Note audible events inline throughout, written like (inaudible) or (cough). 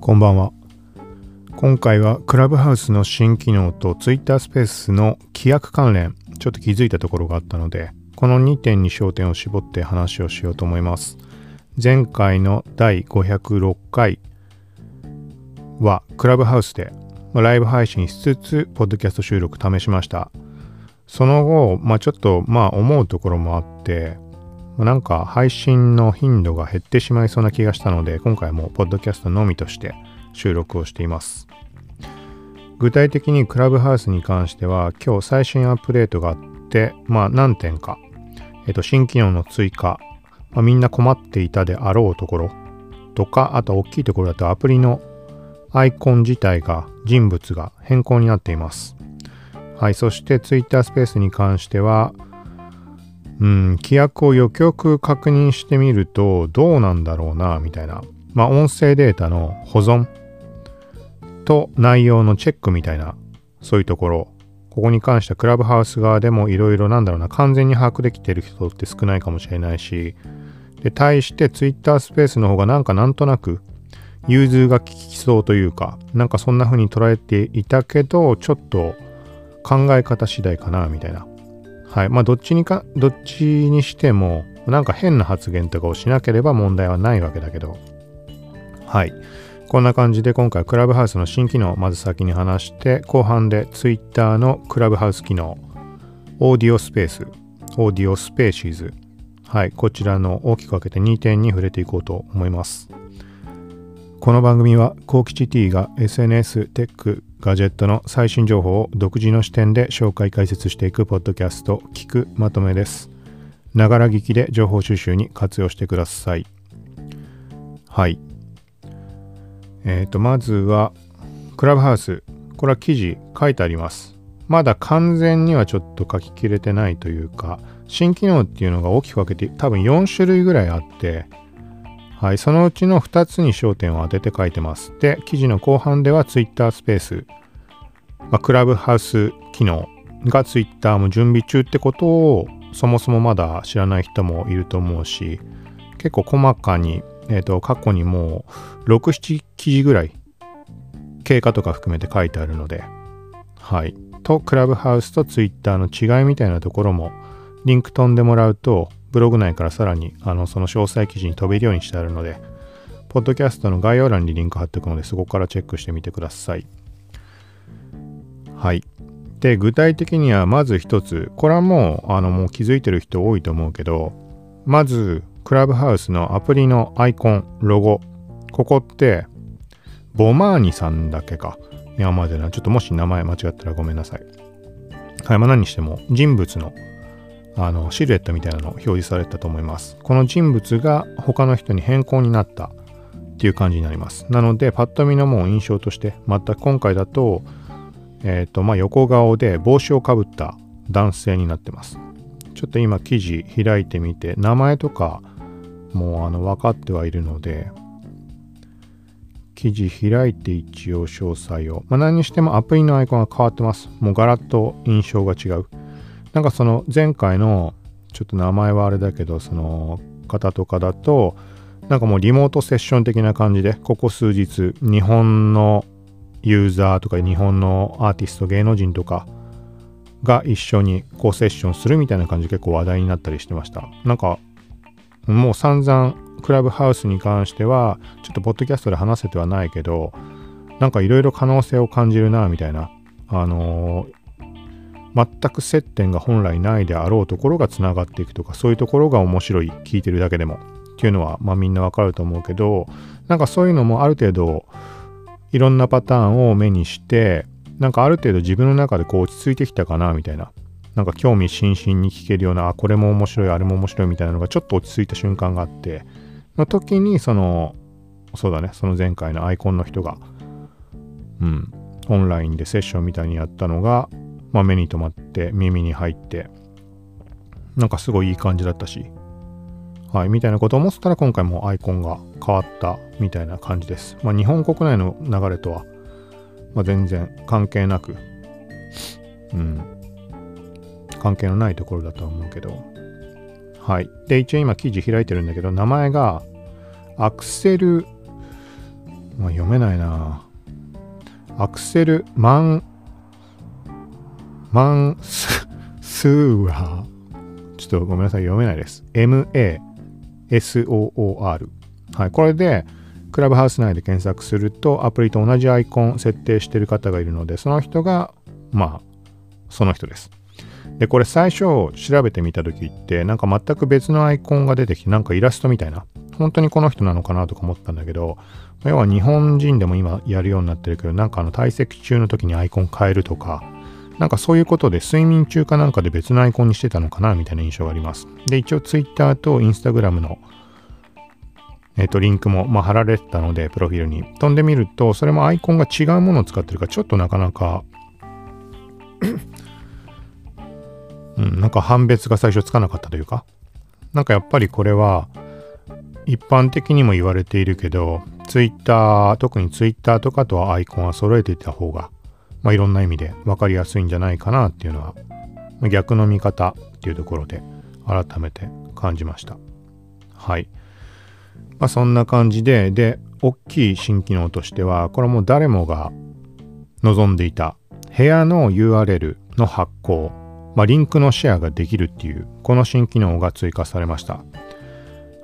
こんばんは。今回はクラブハウスの新機能と Twitter スペースの規約関連、ちょっと気づいたところがあったので、この2点に焦点を絞って話をしようと思います。前回の第506回はクラブハウスでライブ配信しつつ、ポッドキャスト収録試しました。その後、まあちょっとまあ思うところもあって、なんか配信の頻度が減ってしまいそうな気がしたので、今回もポッドキャストのみとして収録をしています。具体的にクラブハウスに関しては、今日最新アップデートがあって、まあ何点か、えっと、新機能の追加、まあ、みんな困っていたであろうところとか、あと大きいところだとアプリのアイコン自体が人物が変更になっています。はい、そして Twitter スペースに関しては、うん、規約をよくよく確認してみるとどうなんだろうな、みたいな。まあ、音声データの保存と内容のチェックみたいな、そういうところ。ここに関してはクラブハウス側でもいろいろなんだろうな、完全に把握できてる人って少ないかもしれないし、で、対して Twitter スペースの方がなんかなんとなく融通が利きそうというか、なんかそんな風に捉えていたけど、ちょっと考え方次第かな、みたいな。はい。まあ、どっちにか、どっちにしても、なんか変な発言とかをしなければ問題はないわけだけど、はい。こんな感じで今回クラブハウスの新機能をまず先に話して、後半で Twitter のクラブハウス機能、 Audio Space、Audio Spaces、はい。こちらの大きく分けて2点に触れていこうと思います。この番組は、幸吉 T が SNS、テック、ガジェットの最新情報を独自の視点で紹介解説していくポッドキャスト聞くまとめです。ながら聞きで情報収集に活用してください。はい。えっ、ー、と、まずは、クラブハウス。これは記事書いてあります。まだ完全にはちょっと書ききれてないというか、新機能っていうのが大きく分けて多分4種類ぐらいあって、はい、そのうちの2つに焦点を当てて書いてます。で、記事の後半では Twitter スペース、まあ、クラブハウス機能が Twitter も準備中ってことをそもそもまだ知らない人もいると思うし、結構細かに、えっ、ー、と、過去にもう6、7記事ぐらい経過とか含めて書いてあるので、はい。と、クラブハウスと Twitter の違いみたいなところもリンク飛んでもらうと、ブログ内からさらにあのその詳細記事に飛べるようにしてあるので、ポッドキャストの概要欄にリンク貼っておくので、そこからチェックしてみてください。はい。で、具体的にはまず一つ、これはもう、あの、もう気づいてる人多いと思うけど、まず、クラブハウスのアプリのアイコン、ロゴ、ここって、ボマーニさんだけか。いや、までな。ちょっともし名前間違ったらごめんなさい。はい、まあ何にしても、人物のあのシルエットみたいなのを表示されたと思います。この人物が他の人に変更になったっていう感じになります。なので、パッと見のもう印象として、また今回だと、えっ、ー、と、まあ、横顔で帽子をかぶった男性になってます。ちょっと今記事開いてみて、名前とかもうあの分かってはいるので、記事開いて一応詳細を。まあ、何にしてもアプリのアイコンが変わってます。もうガラッと印象が違う。なんかその前回のちょっと名前はあれだけどその方とかだとなんかもうリモートセッション的な感じでここ数日日本のユーザーとか日本のアーティスト芸能人とかが一緒にこうセッションするみたいな感じで結構話題になったりしてました。なんかもう散々クラブハウスに関してはちょっとポッドキャストで話せてはないけどなんかいろいろ可能性を感じるなみたいなあのー、全く接点が本来ないであろうところがつながっていくとかそういうところが面白い聞いてるだけでも。っていうのはまあみんなわかると思うけどなんかそういうのもある程度いろんなパターンを目にしてなんかある程度自分の中でこう落ち着いてきたかなみたいな。なんか興味津々に聞けるようなあこれも面白いあれも面白いみたいなのがちょっと落ち着いた瞬間があっての時にそのそうだねその前回のアイコンの人がうんオンラインでセッションみたいにやったのがまあ、目に留まって耳に入ってなんかすごいいい感じだったしはいみたいなことを思ってたら今回もアイコンが変わったみたいな感じです。まあ日本国内の流れとは、まあ、全然関係なくうん関係のないところだとは思うけど。はい。で一応今記事開いてるんだけど名前がアクセルまあ、読めないな。アクセル・マン、マンス、スーアー。ちょっとごめんなさい、読めないです。M-A-S-O-O-R。はい、これで、クラブハウス内で検索すると、アプリと同じアイコン設定してる方がいるので、その人が、まあ、その人です。で、これ最初調べてみた時って、なんか全く別のアイコンが出てきて、なんかイラストみたいな、本当にこの人なのかなとか思ったんだけど、要は日本人でも今やるようになってるけど、なんかあの退席中の時にアイコン変えるとか、なんかそういうことで睡眠中かなんかで別のアイコンにしてたのかなみたいな印象があります。で、一応 Twitter と Instagram のえっ、と、リンクも、まあ、貼られてたので、プロフィールに飛んでみると、それもアイコンが違うものを使ってるから、ちょっとなかなか (coughs) うん、なんか判別が最初つかなかったというか、なんかやっぱりこれは、一般的にも言われているけど、ツイッター、特にツイッターとかとはアイコンは揃えていた方が、まあ、いろんな意味で分かりやすいんじゃないかなっていうのは、逆の見方っていうところで改めて感じました。はい。まあ、そんな感じで、で、大きい新機能としては、これも誰もが望んでいた部屋の URL の発行、まあ、リンクのシェアができるっていう、この新機能が追加されました。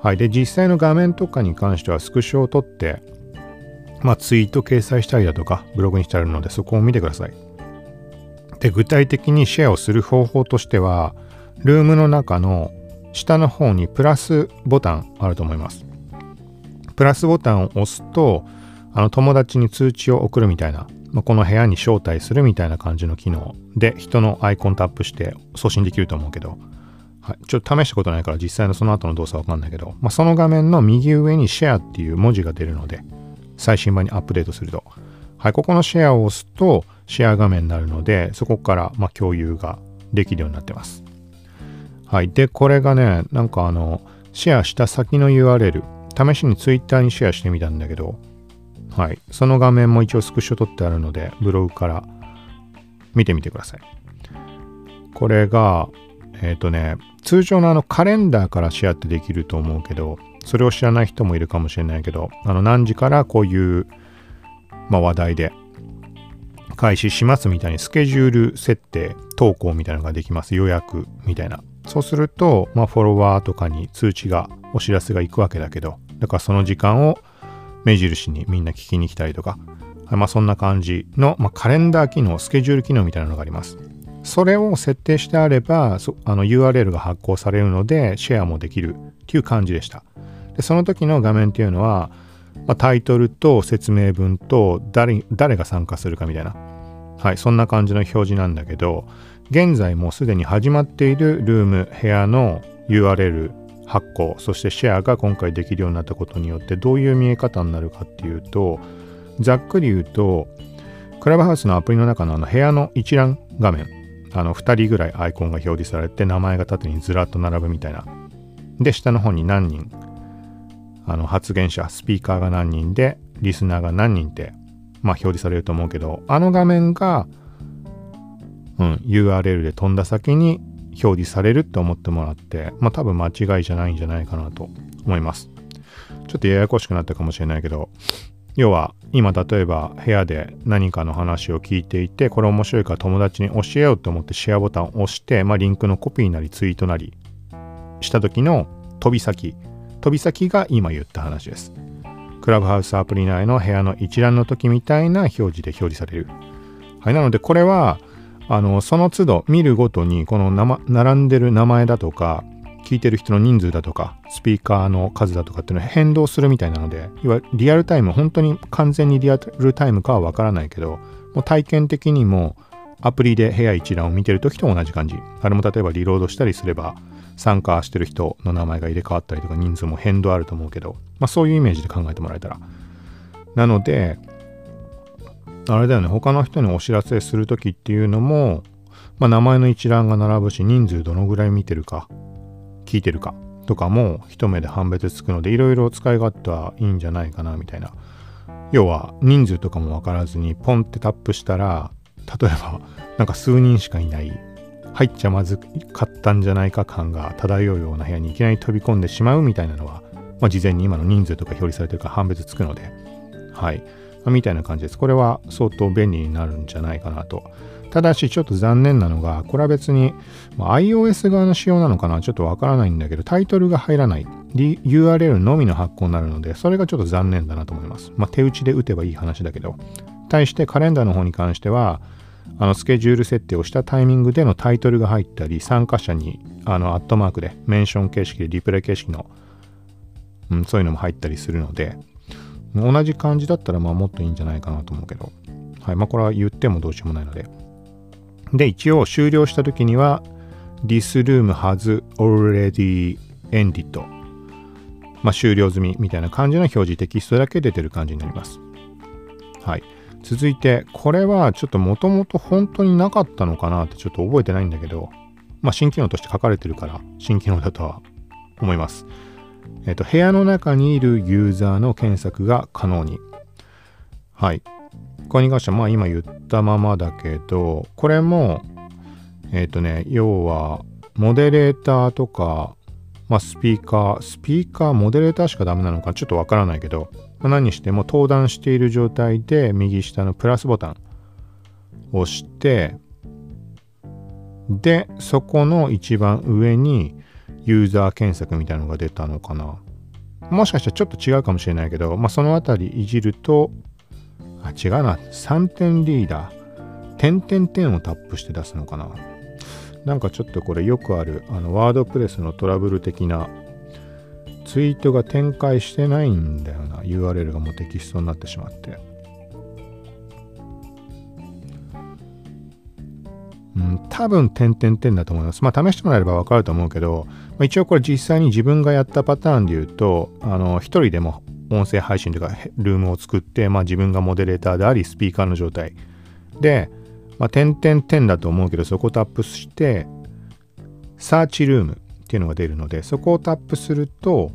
はい。で、実際の画面とかに関してはスクショを撮って、まあ、ツイート掲載したりだとか、ブログにしてあるので、そこを見てください。で、具体的にシェアをする方法としては、ルームの中の下の方にプラスボタンあると思います。プラスボタンを押すと、あの友達に通知を送るみたいな、まあ、この部屋に招待するみたいな感じの機能で、人のアイコンタップして送信できると思うけど、はい、ちょっと試したことないから実際のその後の動作わかんないけど、まあ、その画面の右上にシェアっていう文字が出るので、最新版にアップデートすると。はい、ここのシェアを押すとシェア画面になるので、そこからま共有ができるようになってます。はい。で、これがね、なんかあの、シェアした先の URL、試しに Twitter にシェアしてみたんだけど、はい。その画面も一応スクショ撮ってあるので、ブログから見てみてください。これが、えっ、ー、とね、通常のあのカレンダーからシェアってできると思うけど、それを知らない人もいるかもしれないけど、あの何時からこういう、まあ、話題で開始しますみたいにスケジュール設定、投稿みたいなのができます。予約みたいな。そうすると、まあ、フォロワーとかに通知が、お知らせが行くわけだけど、だからその時間を目印にみんな聞きに来たりとか、まあそんな感じの、まあ、カレンダー機能、スケジュール機能みたいなのがあります。それを設定してあれば、あの URL が発行されるので、シェアもできるっていう感じでした。でその時の画面っていうのは、まあ、タイトルと説明文と誰誰が参加するかみたいな、はい、そんな感じの表示なんだけど、現在もうすでに始まっているルーム、部屋の URL 発行、そしてシェアが今回できるようになったことによってどういう見え方になるかっていうと、ざっくり言うと、クラブハウスのアプリの中のあの部屋の一覧画面、あの2人ぐらいアイコンが表示されて名前が縦にずらっと並ぶみたいな。で、下の方に何人、あの発言者、スピーカーが何人で、リスナーが何人って、まあ表示されると思うけど、あの画面がうん、URL で飛んだ先に表示されるって思ってもらって、まあ多分間違いじゃないんじゃないかなと思います。ちょっとややこしくなったかもしれないけど、要は今例えば部屋で何かの話を聞いていて、これ面白いから友達に教えようと思ってシェアボタンを押して、まあリンクのコピーなりツイートなりした時の飛び先、び先が今言った話です。クラブハウスアプリ内の部屋の一覧の時みたいな表示で表示される。はい、なのでこれはあのその都度見るごとにこの並んでる名前だとか聞いてる人の人数だとかスピーカーの数だとかっていうのは変動するみたいなのでいわリアルタイム本当に完全にリアルタイムかはわからないけどもう体験的にもアプリで部屋一覧を見てる時と同じ感じ。あれも例えばリロードしたりすれば参加してる人の名前が入れ替わったりとか人数も変動あると思うけど、まあ、そういうイメージで考えてもらえたら。なのであれだよね、他の人にお知らせするときっていうのも、まあ、名前の一覧が並ぶし、人数どのぐらい見てるか、聞いてるかとかも一目で判別つくので、いろいろ使い勝手はいいんじゃないかな、みたいな。要は、人数とかもわからずに、ポンってタップしたら、例えば、なんか数人しかいない、入っちゃまずかったんじゃないか感が漂うような部屋にいきなり飛び込んでしまうみたいなのは、まあ、事前に今の人数とか表示されてるから判別つくので、はい。まみたいな感じです。これは相当便利になるんじゃないかなと。ただしちょっと残念なのが、これは別に、まあ、iOS 側の仕様なのかなちょっとわからないんだけど、タイトルが入らない。URL のみの発行になるので、それがちょっと残念だなと思います。まあ、手打ちで打てばいい話だけど。対してカレンダーの方に関しては、あのスケジュール設定をしたタイミングでのタイトルが入ったり、参加者にあのアットマークでメンション形式でリプレイ形式の、うん、そういうのも入ったりするので、同じ感じだったらまあもっといいんじゃないかなと思うけど、はい、まあこれは言ってもどうしようもないので。で、一応終了した時には、This room has already ended まあ、終了済みみたいな感じの表示テキストだけ出てる感じになります。はい。続いて、これはちょっともともと本当になかったのかなってちょっと覚えてないんだけど、まあ、新機能として書かれてるから新機能だとは思います。えっ、と、部屋の中にいるユーザーの検索が可能に。はい。これに関しては、まあ今言ったままだけど、これも、えっ、とね、要は、モデレーターとか、まあスピーカー、スピーカー、モデレーターしかダメなのかちょっとわからないけど、何にしても登壇している状態で右下のプラスボタンを押して、で、そこの一番上にユーザー検索みたいなのが出たのかな。もしかしたらちょっと違うかもしれないけど、まあ、そのあたりいじると、あ、違うな。3点リーダー。点点点をタップして出すのかな。なんかちょっとこれよくある、あの、ワードプレスのトラブル的な、ツイートが展開してないんだよな。URL がもうテキストになってしまって。うん、多分点々点だと思います。まあ試してもらえればわかると思うけど、まあ、一応これ実際に自分がやったパターンで言うと、あの、一人でも音声配信とかルームを作って、まあ自分がモデレーターであり、スピーカーの状態。で、まあ、点々点だと思うけど、そこをタップして、サーチルームっていうのが出るので、そこをタップすると、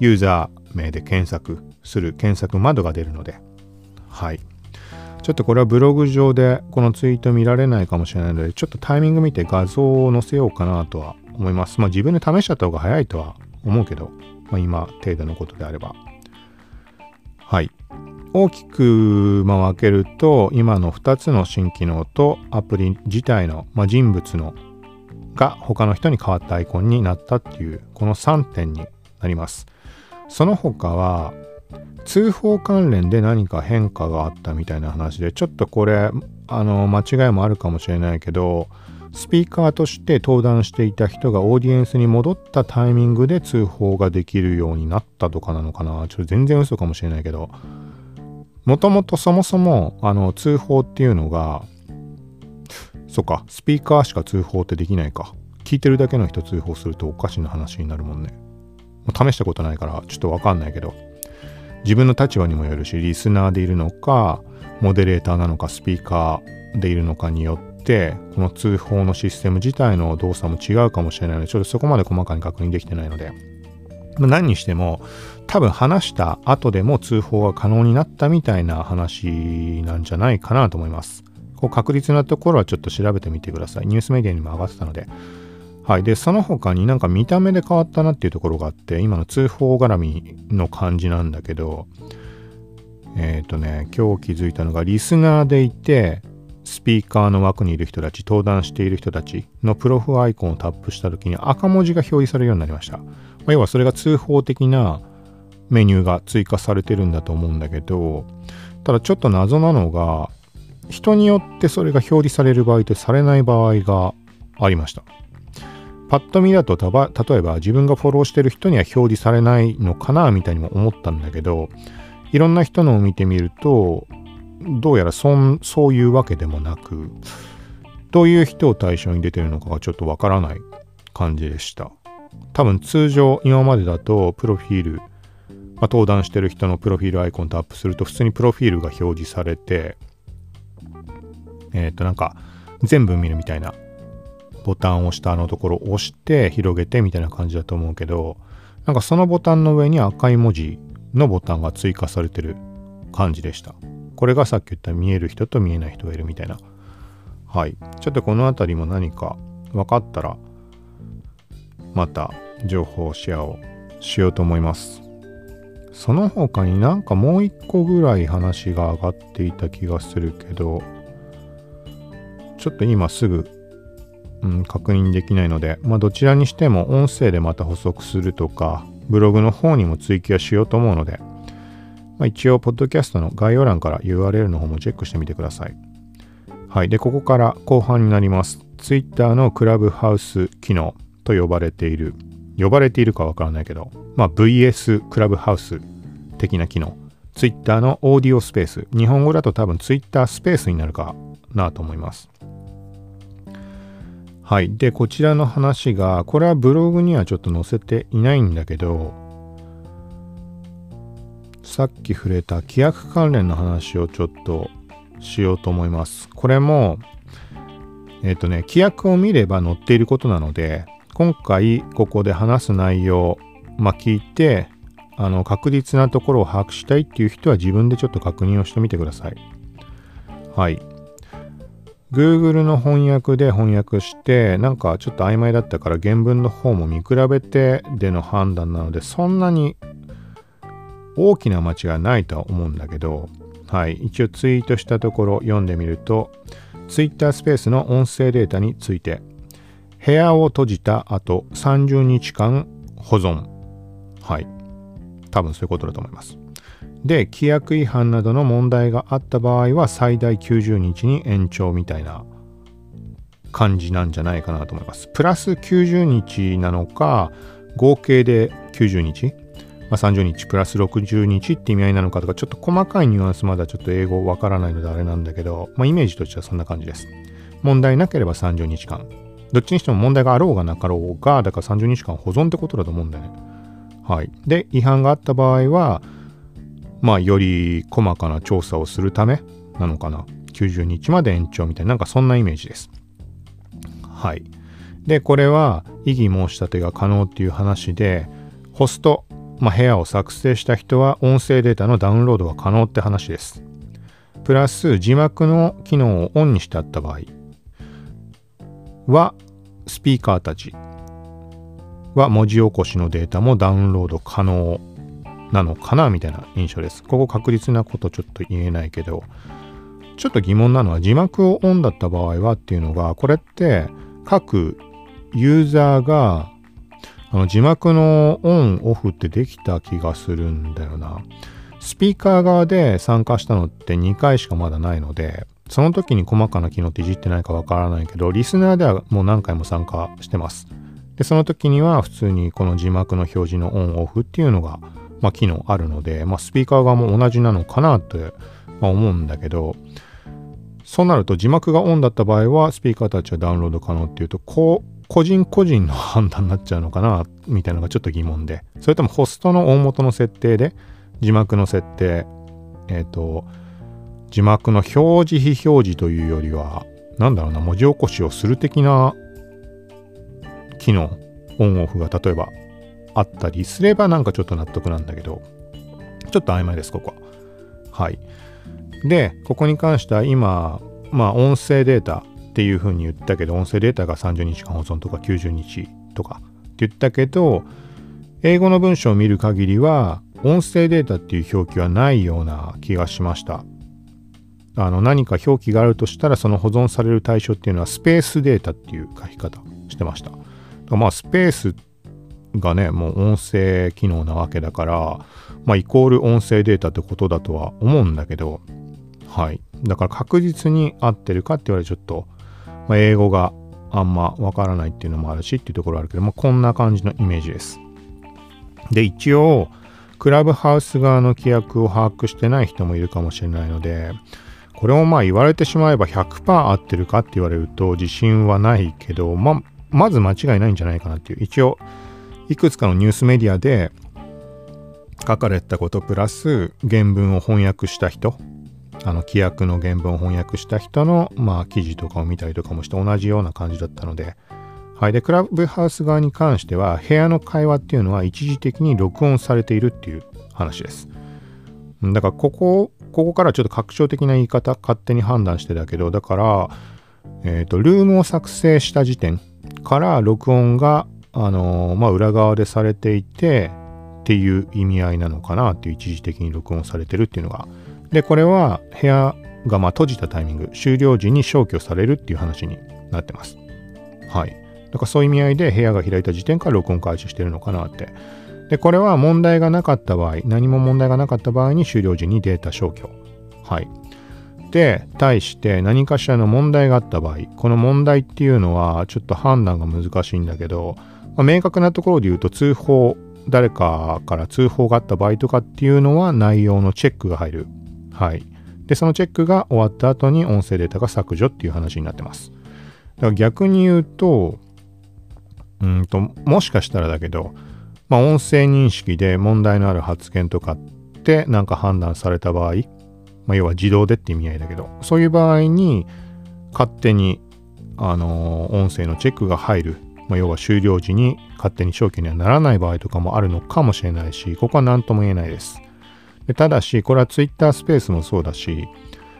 ユーザー名で検索する検索窓が出るので、はい。ちょっとこれはブログ上でこのツイート見られないかもしれないので、ちょっとタイミング見て画像を載せようかなとは思います。まあ自分で試しちゃった方が早いとは思うけど、まあ今程度のことであれば。はい。大きく分けると、今の2つの新機能とアプリ自体の、まあ、人物のが他の人に変わったアイコンになったっていう、この3点になります。その他は、通報関連で何か変化があったみたいな話で、ちょっとこれ、あの、間違いもあるかもしれないけど、スピーカーとして登壇していた人がオーディエンスに戻ったタイミングで通報ができるようになったとかなのかなちょっと全然嘘かもしれないけど、もともとそもそも、あの、通報っていうのが、そっか、スピーカーしか通報ってできないか。聞いてるだけの人通報するとおかしな話になるもんね。試したことないからちょっとわかんないけど。自分の立場にもよるし、リスナーでいるのか、モデレーターなのか、スピーカーでいるのかによって、この通報のシステム自体の動作も違うかもしれないので、ちょっとそこまで細かに確認できてないので、何にしても、多分話した後でも通報が可能になったみたいな話なんじゃないかなと思います。こう確実なところはちょっと調べてみてください。ニュースメディアにも上がってたので。はい。で、その他になんか見た目で変わったなっていうところがあって、今の通報絡みの感じなんだけど、えっ、ー、とね、今日気づいたのが、リスナーでいて、スピーカーの枠にいる人たち、登壇している人たちのプロフアイコンをタップした時に赤文字が表示されるようになりました。まあ、要はそれが通報的なメニューが追加されてるんだと思うんだけど、ただちょっと謎なのが、人によってそれが表示される場合とされない場合がありました。パッと見だとた例えば自分がフォローしてる人には表示されないのかなみたいにも思ったんだけど、いろんな人のを見てみると、どうやらそんそういうわけでもなく、どういう人を対象に出てるのかがちょっとわからない感じでした。多分通常今までだとプロフィール、まあ、登壇してる人のプロフィールアイコンとアップすると普通にプロフィールが表示されて、えっ、ー、となんか全部見るみたいなボタンを下のところを押して広げてみたいな感じだと思うけど、なんかそのボタンの上に赤い文字のボタンが追加されてる感じでした。これがさっき言った見える人と見えない人がいるみたいな。はい。ちょっとこの辺りも何か分かったら、また情報シェアをしようと思います。その他になんかもう一個ぐらい話が上がっていた気がするけど、ちょっと今すぐ、うん、確認できないので、まあどちらにしても音声でまた補足するとか、ブログの方にも追記はしようと思うので、まあ、一応、ポッドキャストの概要欄から URL の方もチェックしてみてください。はい。で、ここから後半になります。Twitter のクラブハウス機能と呼ばれている、呼ばれているかわからないけど、まあ、VS クラブハウス的な機能。Twitter のオーディオスペース。日本語だと多分 Twitter スペースになるかなと思います。はい。で、こちらの話が、これはブログにはちょっと載せていないんだけど、さっき触れた規約関連の話をちょっとしようと思います。これも、えっ、ー、とね、規約を見れば載っていることなので、今回ここで話す内容、まあ、聞いて、あの、確実なところを把握したいっていう人は自分でちょっと確認をしてみてください。はい。Google の翻訳で翻訳して、なんかちょっと曖昧だったから原文の方も見比べてでの判断なので、そんなに大きな間違いないとは思うんだけど、はい、一応ツイートしたところ読んでみると、Twitter スペースの音声データについて、部屋を閉じた後30日間保存。はい。多分そういうことだと思います。で、規約違反などの問題があった場合は最大90日に延長みたいな感じなんじゃないかなと思います。プラス90日なのか、合計で90日まあ、30日プラス60日って意味合いなのかとか、ちょっと細かいニュアンスまだちょっと英語わからないのであれなんだけど、まあ、イメージとしてはそんな感じです。問題なければ30日間。どっちにしても問題があろうがなかろうが、だから30日間保存ってことだと思うんだよね。はい。で、違反があった場合は、まあ、より細かな調査をするためなのかな。90日まで延長みたいな、なんかそんなイメージです。はい。で、これは異議申し立てが可能っていう話で、ホストまあ、部屋を作成した人は音声データのダウンロードが可能って話です。プラス字幕の機能をオンにしてあった場合はスピーカーたちは文字起こしのデータもダウンロード可能なのかなみたいな印象です。ここ確実なことちょっと言えないけどちょっと疑問なのは字幕をオンだった場合はっていうのがこれって各ユーザーがあの字幕のオンオフってできた気がするんだよな。スピーカー側で参加したのって2回しかまだないので、その時に細かな機能っていじってないかわからないけど、リスナーではもう何回も参加してます。で、その時には普通にこの字幕の表示のオンオフっていうのが、まあ、機能あるので、まあ、スピーカー側も同じなのかなって、ま、思うんだけど、そうなると字幕がオンだった場合はスピーカーたちはダウンロード可能っていうと、こう、個人個人の判断になっちゃうのかなみたいなのがちょっと疑問で。それともホストの大元の設定で字幕の設定えっ、ー、と字幕の表示非表示というよりはなんだろうな文字起こしをする的な機能オンオフが例えばあったりすればなんかちょっと納得なんだけどちょっと曖昧ですここは。はい。でここに関しては今まあ音声データっていうふうに言ったけど音声データが30日間保存とか90日とかって言ったけど英語の文章を見る限りは音声データっていう表記はないような気がしました。あの何か表記があるとしたらその保存される対象っていうのはスペースデータっていう書き方してました。まあスペースがねもう音声機能なわけだからまあイコール音声データってことだとは思うんだけどはいだから確実に合ってるかって言われちょっとまあ、英語があんまわからないっていうのもあるしっていうところあるけども、こんな感じのイメージです。で、一応、クラブハウス側の規約を把握してない人もいるかもしれないので、これをまあ言われてしまえば100%合ってるかって言われると自信はないけど、まあ、まず間違いないんじゃないかなっていう。一応、いくつかのニュースメディアで書かれたことプラス原文を翻訳した人あの規約の原文を翻訳した人の、まあ、記事とかを見たりとかもして同じような感じだったので、はい。で、クラブハウス側に関しては、部屋の会話っていうのは一時的に録音されているっていう話です。だから、ここ、ここからちょっと拡張的な言い方、勝手に判断してたけど、だから、えっ、ー、と、ルームを作成した時点から録音が、あの、まあ、裏側でされていて、っていう意味合いなのかなっていう一時的に録音されてるっていうのが。で、これは部屋がま閉じたタイミング、終了時に消去されるっていう話になってます。はい。だからそういう意味合いで部屋が開いた時点から録音開始してるのかなって。で、これは問題がなかった場合、何も問題がなかった場合に終了時にデータ消去。はい。で、対して何かしらの問題があった場合、この問題っていうのはちょっと判断が難しいんだけど、まあ、明確なところで言うと通報、誰かから通報があった場合とかっていうのは内容のチェックが入る。はい。で、そのチェックが終わった後に音声データが削除っていう話になってます。だから逆に言うと、うんと、もしかしたらだけど、まあ、音声認識で問題のある発言とかってなんか判断された場合、まあ、要は自動でって意味合いだけど、そういう場合に勝手に、あの、音声のチェックが入る、まあ、要は終了時に勝手に消去にはならない場合とかもあるのかもしれないし、ここは何とも言えないです。でただし、これは Twitter スペースもそうだし、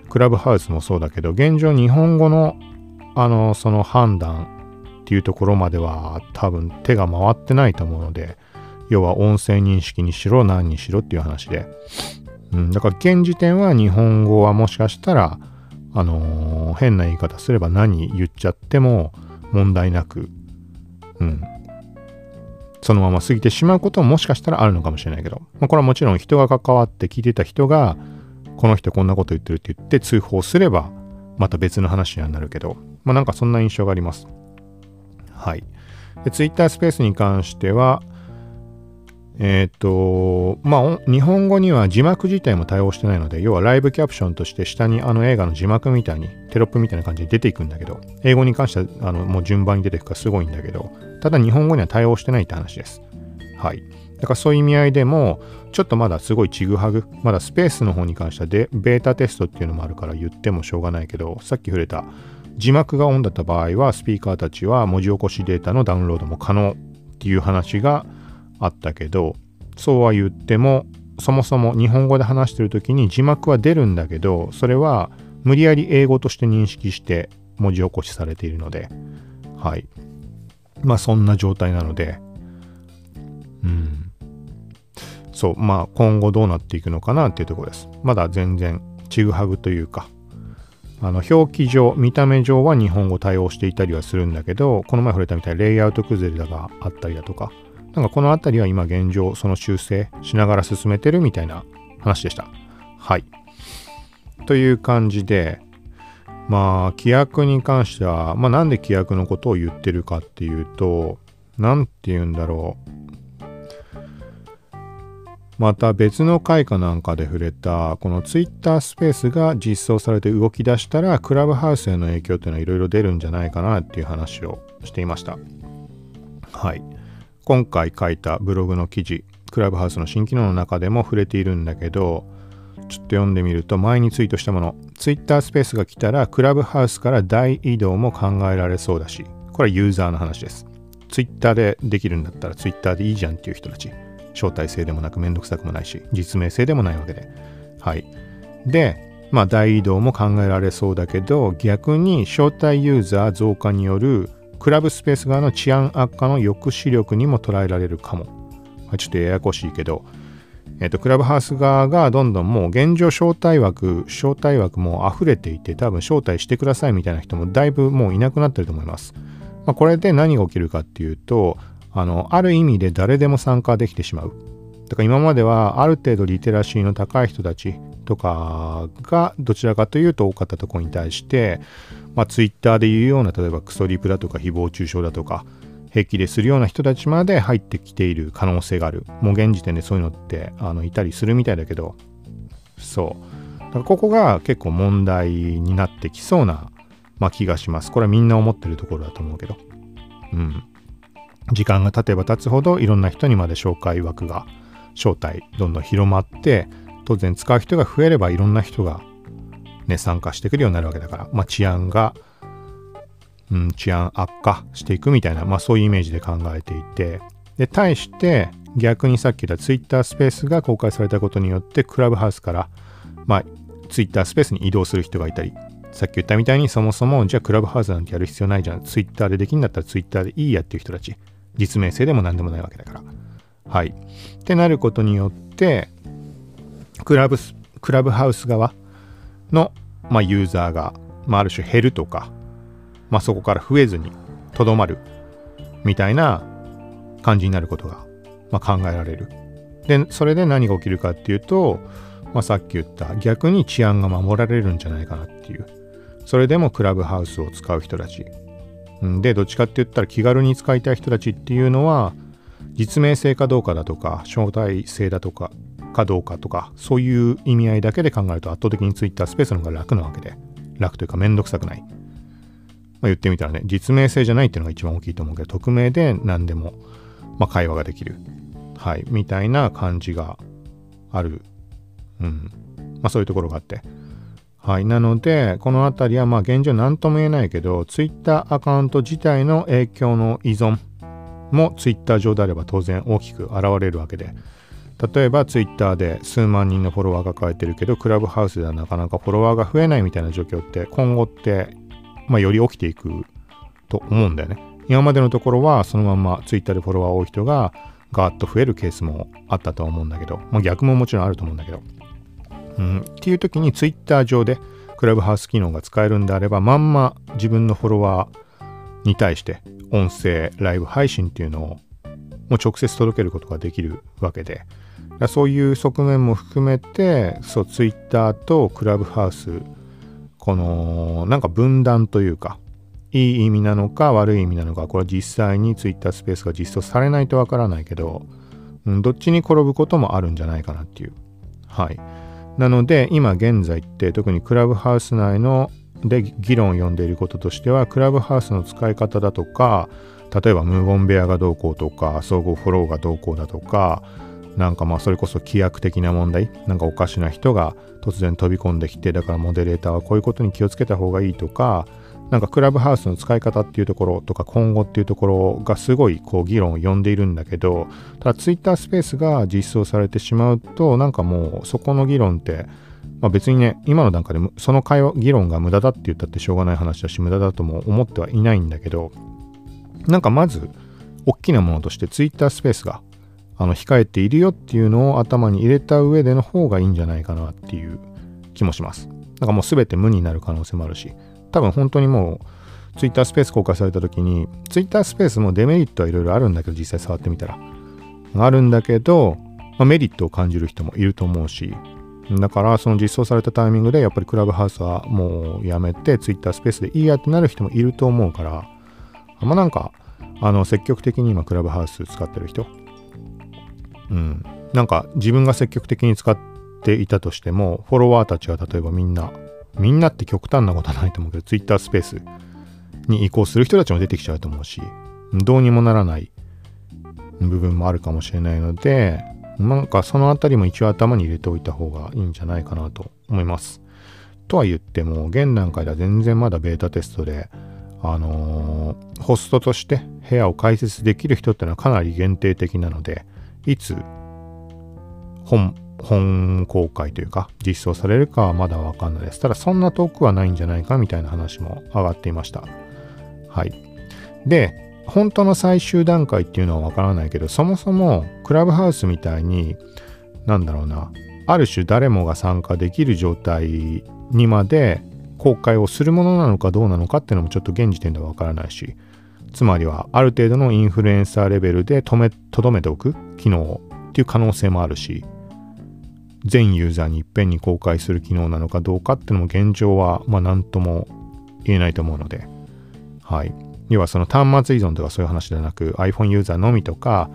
クラブハウスもそうだけど、現状日本語の、あの、その判断っていうところまでは多分手が回ってないと思うので、要は音声認識にしろ何にしろっていう話で。うん、だから現時点は日本語はもしかしたら、あのー、変な言い方すれば何言っちゃっても問題なく、うん、そのまま過ぎてしまうことももしかしたらあるのかもしれないけど、まあ、これはもちろん人が関わって聞いてた人が、この人こんなこと言ってるって言って通報すれば、また別の話にはなるけど、まあなんかそんな印象があります。はい。で、Twitter スペースに関しては、えっ、と、まあ、日本語には字幕自体も対応してないので、要はライブキャプションとして下にあの映画の字幕みたいに、テロップみたいな感じで出ていくんだけど、英語に関してはあのもう順番に出ていくからすごいんだけど、ただ日本語には対応してないって話です。はい。だからそういう意味合いでも、ちょっとまだすごいちぐはぐ、まだスペースの方に関してはでベータテストっていうのもあるから言ってもしょうがないけど、さっき触れた字幕がオンだった場合は、スピーカーたちは文字起こしデータのダウンロードも可能っていう話があったけど、そうは言っても、そもそも日本語で話してる時に字幕は出るんだけど、それは無理やり英語として認識して文字起こしされているので、はい。まあそんな状態なので、うん。そう、まあ今後どうなっていくのかなっていうところです。まだ全然ちぐはぐというか、あの表記上、見た目上は日本語対応していたりはするんだけど、この前触れたみたいにレイアウト崩れがあったりだとか、なんかこの辺りは今現状、その修正しながら進めてるみたいな話でした。はい。という感じで、まあ、規約に関しては、まあなんで規約のことを言ってるかっていうと、なんて言うんだろう。また別の回かなんかで触れたこの Twitter スペースが実装されて動き出したらクラブハウスへの影響っていうのはいろいろ出るんじゃないかなっていう話をしていました。はい。今回書いたブログの記事、クラブハウスの新機能の中でも触れているんだけど、ちょっと読んでみると前にツイートしたもの、Twitter スペースが来たらクラブハウスから大移動も考えられそうだし、これはユーザーの話です。Twitter でできるんだったら Twitter でいいじゃんっていう人たち。招待制でもなくめんどくさくもないし、実名制でもないわけで。はい。で、まあ大移動も考えられそうだけど、逆に招待ユーザー増加によるクラブスペース側の治安悪化の抑止力にも捉えられるかも。ちょっとややこしいけど、えっ、と、クラブハウス側がどんどんもう現状招待枠、招待枠も溢れていて、多分招待してくださいみたいな人もだいぶもういなくなってると思います。まあ、これで何が起きるかっていうと、あの、ある意味で誰でも参加できてしまう。だから今まではある程度リテラシーの高い人たちとかがどちらかというと多かったところに対して、まあ、ツイッターで言うような例えばクソリプだとか誹謗中傷だとか平気でするような人たちまで入ってきている可能性がある。もう現時点でそういうのってあのいたりするみたいだけど、そう。だからここが結構問題になってきそうな、まあ、気がします。これはみんな思ってるところだと思うけど。うん。時間が経てば経つほどいろんな人にまで紹介枠が招待どんどん広まって当然使う人が増えればいろんな人がね参加してくるようになるわけだから、まあ、治安が、うん、治安悪化していくみたいな、まあ、そういうイメージで考えていてで対して逆にさっき言った Twitter スペースが公開されたことによってクラブハウスからまあ Twitter スペースに移動する人がいたりさっき言ったみたいにそもそもじゃあクラブハウスなんてやる必要ないじゃん Twitter でできんだったら Twitter でいいやっていう人たち実名制でも何でもないわけだから。はい。ってなることによって、クラブクラブハウス側の、まあ、ユーザーが、まあ、ある種減るとか、まあ、そこから増えずにとどまるみたいな感じになることが、まあ、考えられる。で、それで何が起きるかっていうと、まあ、さっき言った逆に治安が守られるんじゃないかなっていう。それでもクラブハウスを使う人たち。で、どっちかって言ったら気軽に使いたい人たちっていうのは、実名性かどうかだとか、招待制だとか、かどうかとか、そういう意味合いだけで考えると圧倒的に Twitter スペースの方が楽なわけで、楽というかめんどくさくない。まあ、言ってみたらね、実名性じゃないっていうのが一番大きいと思うけど、匿名で何でも、まあ、会話ができる。はい、みたいな感じがある。うん。まあそういうところがあって。はい。なので、このあたりはまあ現状何とも言えないけど、Twitter アカウント自体の影響の依存も Twitter 上であれば当然大きく現れるわけで、例えば Twitter で数万人のフォロワーが抱えてるけど、クラブハウスではなかなかフォロワーが増えないみたいな状況って今後って、まあ、より起きていくと思うんだよね。今までのところはそのまま Twitter でフォロワー多い人がガーッと増えるケースもあったとは思うんだけど、まあ、逆ももちろんあると思うんだけど、うん、っていう時に Twitter 上でクラブハウス機能が使えるんであれば、まんま自分のフォロワーに対して音声、ライブ配信っていうのをもう直接届けることができるわけで、そういう側面も含めて、そう、Twitter とクラブハウス、この、なんか分断というか、いい意味なのか悪い意味なのか、これは実際に Twitter スペースが実装されないとわからないけど、うん、どっちに転ぶこともあるんじゃないかなっていう。はい。なので、今現在って特にクラブハウス内ので議論を呼んでいることとしては、クラブハウスの使い方だとか、例えば無言部屋がどうこうとか、総合フォローがどうこうだとか、なんかまあそれこそ規約的な問題、なんかおかしな人が突然飛び込んできて、だからモデレーターはこういうことに気をつけた方がいいとか、なんかクラブハウスの使い方っていうところとか今後っていうところがすごいこう議論を呼んでいるんだけどただツイッタースペースが実装されてしまうとなんかもうそこの議論って、まあ、別にね今の段階でその会話議論が無駄だって言ったってしょうがない話だし無駄だとも思ってはいないんだけどなんかまず大きなものとしてツイッタースペースがあの控えているよっていうのを頭に入れた上での方がいいんじゃないかなっていう気もします。なんかもう全て無になる可能性もあるし多分本当にもう Twitter スペース公開された時に Twitter スペースもデメリットはいろいろあるんだけど実際触ってみたらあるんだけど、まあ、メリットを感じる人もいると思うしだからその実装されたタイミングでやっぱりクラブハウスはもうやめて Twitter スペースでいいやってなる人もいると思うからあんまなんかあの積極的に今クラブハウス使ってる人うんなんか自分が積極的に使っていたとしてもフォロワーたちは例えばみんなみんなって極端なことはないと思うけど、Twitter スペースに移行する人たちも出てきちゃうと思うし、どうにもならない部分もあるかもしれないので、なんかそのあたりも一応頭に入れておいた方がいいんじゃないかなと思います。とは言っても、現段階では全然まだベータテストで、あのー、ホストとして部屋を開設できる人ってのはかなり限定的なので、いつ本本公開というか実装されるかはまだわかんないです。ただそんな遠くはないんじゃないかみたいな話も上がっていました。はい。で、本当の最終段階っていうのはわからないけど、そもそもクラブハウスみたいに、なんだろうな、ある種誰もが参加できる状態にまで公開をするものなのかどうなのかっていうのもちょっと現時点ではわからないし、つまりはある程度のインフルエンサーレベルでとめ、とどめておく機能っていう可能性もあるし、全ユーザーにいっぺんに公開する機能なのかどうかっていうのも現状は、まあ、何とも言えないと思うので、はい。要はその端末依存とかそういう話ではなく、iPhone ユーザーのみとか、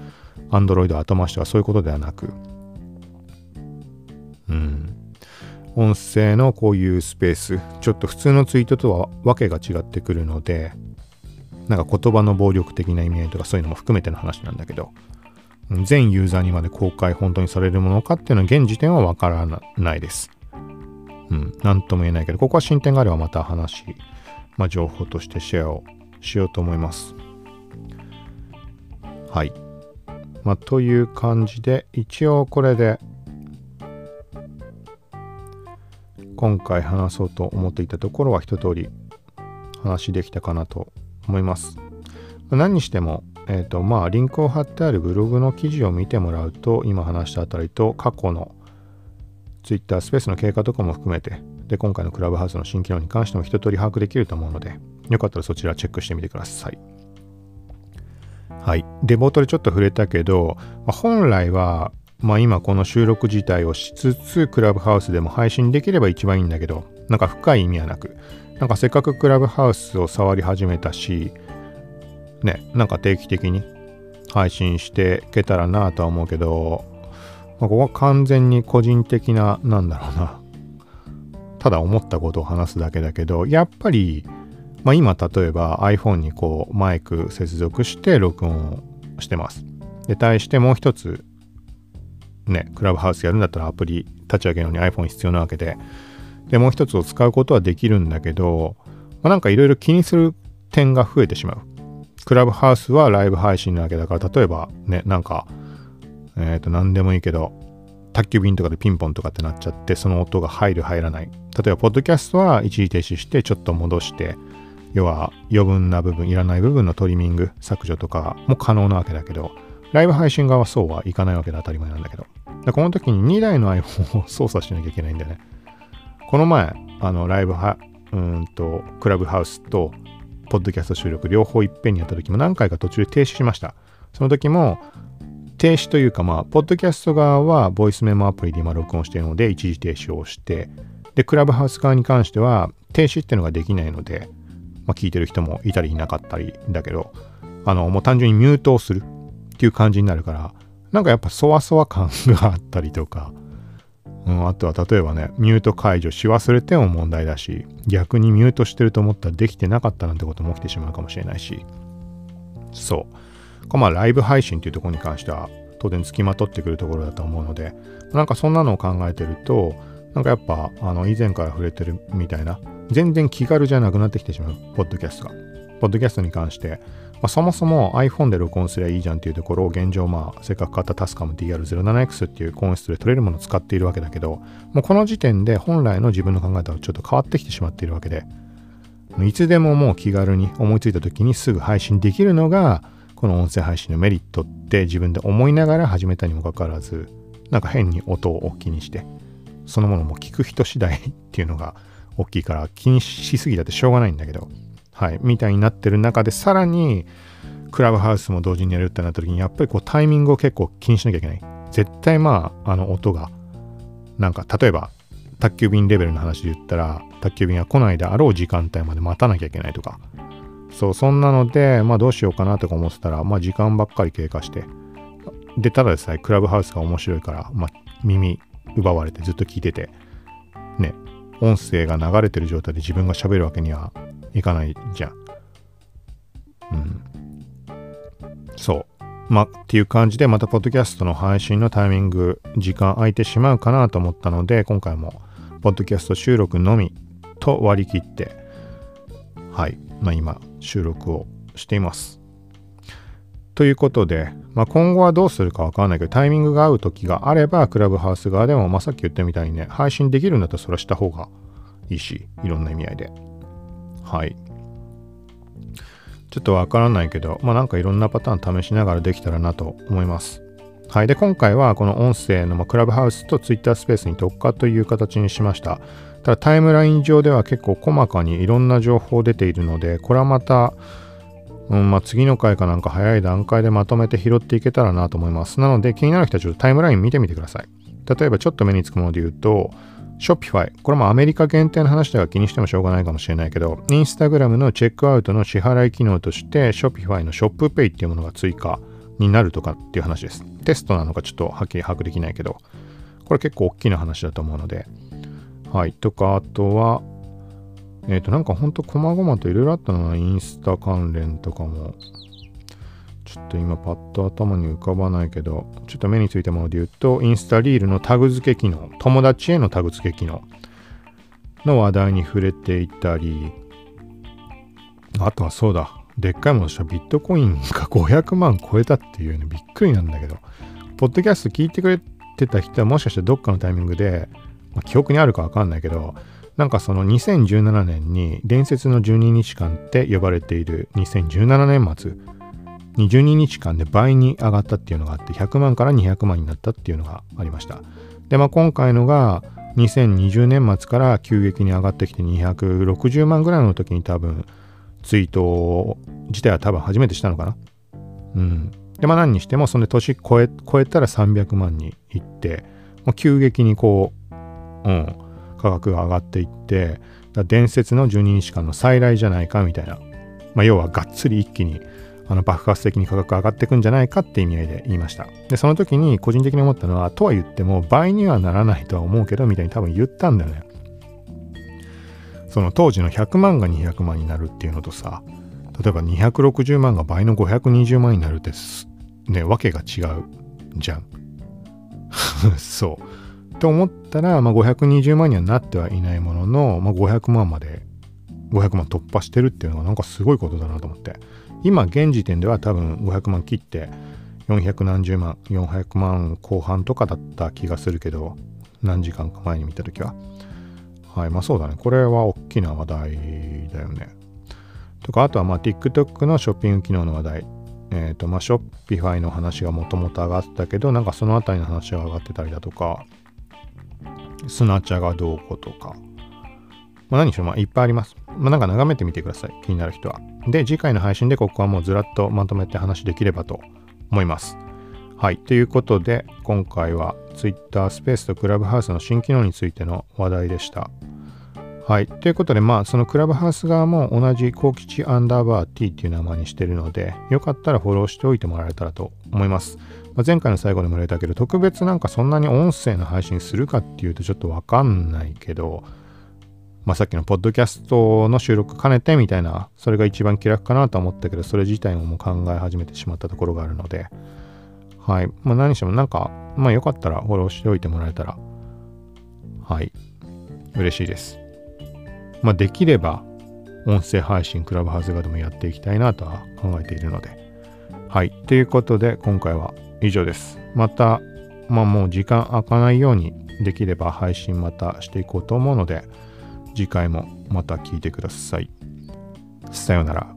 Android 後回しとかそういうことではなく、うん。音声のこういうスペース、ちょっと普通のツイートとはわけが違ってくるので、なんか言葉の暴力的な意味合いとかそういうのも含めての話なんだけど、全ユーザーにまで公開本当にされるものかっていうのは現時点はわからないです。うん、なんとも言えないけど、ここは進展があればまた話、まあ、情報としてシェアをしようと思います。はい。まあ、という感じで、一応これで、今回話そうと思っていたところは一通り話できたかなと思います。何にしてもえっ、ー、とまあリンクを貼ってあるブログの記事を見てもらうと今話したあたりと過去の Twitter スペースの経過とかも含めてで今回のクラブハウスの新機能に関しても一通り把握できると思うのでよかったらそちらチェックしてみてください。はい。で、冒頭でちょっと触れたけど、まあ、本来は、まあ今この収録自体をしつつ、クラブハウスでも配信できれば一番いいんだけど、なんか深い意味はなく、なんかせっかくクラブハウスを触り始めたし、ね、なんか定期的に配信していけたらなとは思うけど、まあ、ここは完全に個人的な、なんだろうな、ただ思ったことを話すだけだけど、やっぱり、まあ、今例えば iPhone にこうマイク接続して録音をしてます。で、対してもう一つね、クラブハウスやるんだったらアプリ立ち上げるのに iPhone 必要なわけで、で、もう一つを使うことはできるんだけど、まあ、なんかいろいろ気にする点が増えてしまう。クラブハウスはライブ配信なわけだから、例えばね、なんか、えっ、ー、と、何でもいいけど、宅急便とかでピンポンとかってなっちゃって、その音が入る入らない。例えば、ポッドキャストは一時停止して、ちょっと戻して、要は余分な部分、いらない部分のトリミング、削除とかも可能なわけだけど、ライブ配信側はそうはいかないわけで当たり前なんだけど。でこの時に2台の iPhone を操作しなきゃいけないんだよね。この前、あの、ライブは、うんと、クラブハウスと、ポッドキャスト収録両方いっぺんにやった時も何回か途中で停止しました。その時も、停止というかまあ、ポッドキャスト側はボイスメモアプリで今録音しているので一時停止をして、で、クラブハウス側に関しては停止っていうのができないので、まあ、聞いてる人もいたりいなかったりだけど、あの、もう単純にミュートをするっていう感じになるから、なんかやっぱそわそわ感があったりとか、うん、あとは例えばね、ミュート解除し忘れても問題だし、逆にミュートしてると思ったらできてなかったなんてことも起きてしまうかもしれないし、そう。まあライブ配信っていうところに関しては、当然付きまとってくるところだと思うので、なんかそんなのを考えてると、なんかやっぱ、あの、以前から触れてるみたいな、全然気軽じゃなくなってきてしまう、ポッドキャストが。ポッドキャストに関して、まあ、そもそも iPhone で録音すればいいじゃんっていうところを現状、まあ、せっかく買ったタスカム DR07X っていう高音質で取れるものを使っているわけだけど、もうこの時点で本来の自分の考えとはちょっと変わってきてしまっているわけで、いつでももう気軽に思いついた時にすぐ配信できるのが、この音声配信のメリットって自分で思いながら始めたにもかかわらず、なんか変に音を大きにして、そのものも聞く人次第っていうのが大きいから気にしすぎだってしょうがないんだけど、はい、みたいになってる中でさらにクラブハウスも同時にやるってなった時にやっぱりこうタイミングを結構気にしなきゃいけない。絶対まああの音がなんか例えば宅急便レベルの話で言ったら宅急便が来ないであろう時間帯まで待たなきゃいけないとかそうそんなのでまあどうしようかなとか思ってたらまあ時間ばっかり経過してでただでさえクラブハウスが面白いからまあ耳奪われてずっと聞いててね音声が流れてる状態で自分が喋るわけにはいかないじゃん。うん。そう。まあ、っていう感じで、また、ポッドキャストの配信のタイミング、時間空いてしまうかなと思ったので、今回も、ポッドキャスト収録のみと割り切って、はい。まあ、今、収録をしています。ということで、まあ、今後はどうするかわからないけど、タイミングが合う時があれば、クラブハウス側でも、まあ、さっき言ったみたいにね、配信できるんだったらそれはした方がいいし、いろんな意味合いで。はい。ちょっとわからないけど、まあなんかいろんなパターン試しながらできたらなと思います。はい。で、今回はこの音声のクラブハウスと Twitter スペースに特化という形にしました。ただタイムライン上では結構細かにいろんな情報出ているので、これはまた、うんまあ、次の回かなんか早い段階でまとめて拾っていけたらなと思います。なので気になる人はちょっとタイムライン見てみてください。例えばちょっと目につくもので言うと、Shopify。これもアメリカ限定の話では気にしてもしょうがないかもしれないけど、インスタグラムのチェックアウトの支払い機能として Shopify のショップペイっていうものが追加になるとかっていう話です。テストなのかちょっとはっきり把握できないけど、これ結構大きな話だと思うので。はい。とか、あとは、えっ、ー、と、なんかほんと細々といろいろあったのはインスタ関連とかもちょっと今パッと頭に浮かばないけど、ちょっと目についたもので言うと、インスタリールのタグ付け機能、友達へのタグ付け機能の話題に触れていたり、あとはそうだ、でっかいものした。ビットコインが500万超えたっていうね、びっくりなんだけど、ポッドキャスト聞いてくれてた人はもしかしてどっかのタイミングで、まあ、記憶にあるかわかんないけど、なんかその2017年に伝説の12日間って呼ばれている2017年末12日間で倍に上がったっていうのがあって100万から200万になったっていうのがありました。でまあ今回のが2020年末から急激に上がってきて260万ぐらいの時に多分ツイート自体は多分初めてしたのかな。うん。でまあ何にしてもその年超え超えたら300万にいってもう急激にこううん価格が上がっていって伝説の12日間の再来じゃないかみたいな、まあ、要はがっつり一気にあの爆発的に価格上がっていくんじゃないかって意味合いで言いました。で、その時に個人的に思ったのは、とは言っても倍にはならないとは思うけど、みたいに多分言ったんだよね。その当時の100万が200万になるっていうのとさ、例えば260万が倍の520万になるってね、わけが違うじゃん。(laughs) そう。と思ったら、まあ、520万にはなってはいないものの、まあ、500万まで500万突破してるっていうのがなんかすごいことだなと思って。今現時点では多分500万切って400何十万400万後半とかだった気がするけど何時間か前に見た時は。はいまあそうだね。これは大きな話題だよね。とかあとはまあ TikTok のショッピング機能の話題。えっ、ー、とまあ Shopify の話がもともと上がってたけどなんかそのあたりの話が上がってたりだとかスナチャがどうこうとか。まあ、何しろまあいっぱいあります。まあ、なんか眺めてみてください。気になる人は。で、次回の配信でここはもうずらっとまとめて話できればと思います。はい。ということで、今回は Twitter スペースとクラブハウスの新機能についての話題でした。はい。ということで、まあ、そのクラブハウス側も同じ幸吉アンダーバー T っていう名前にしてるので、よかったらフォローしておいてもらえたらと思います。まあ、前回の最後でも言ったけど、特別なんかそんなに音声の配信するかっていうとちょっとわかんないけど、まあ、さっきのポッドキャストの収録兼ねてみたいな、それが一番気楽かなと思ったけど、それ自体ももう考え始めてしまったところがあるので、はい。まあ、何してもなんか、まあ、よかったらフォローしておいてもらえたら、はい。嬉しいです。まあ、できれば、音声配信、クラブハウス側でもやっていきたいなとは考えているので。はい。ということで、今回は以上です。また、まあもう時間空かないようにできれば配信またしていこうと思うので、次回もまた聞いてください。さようなら。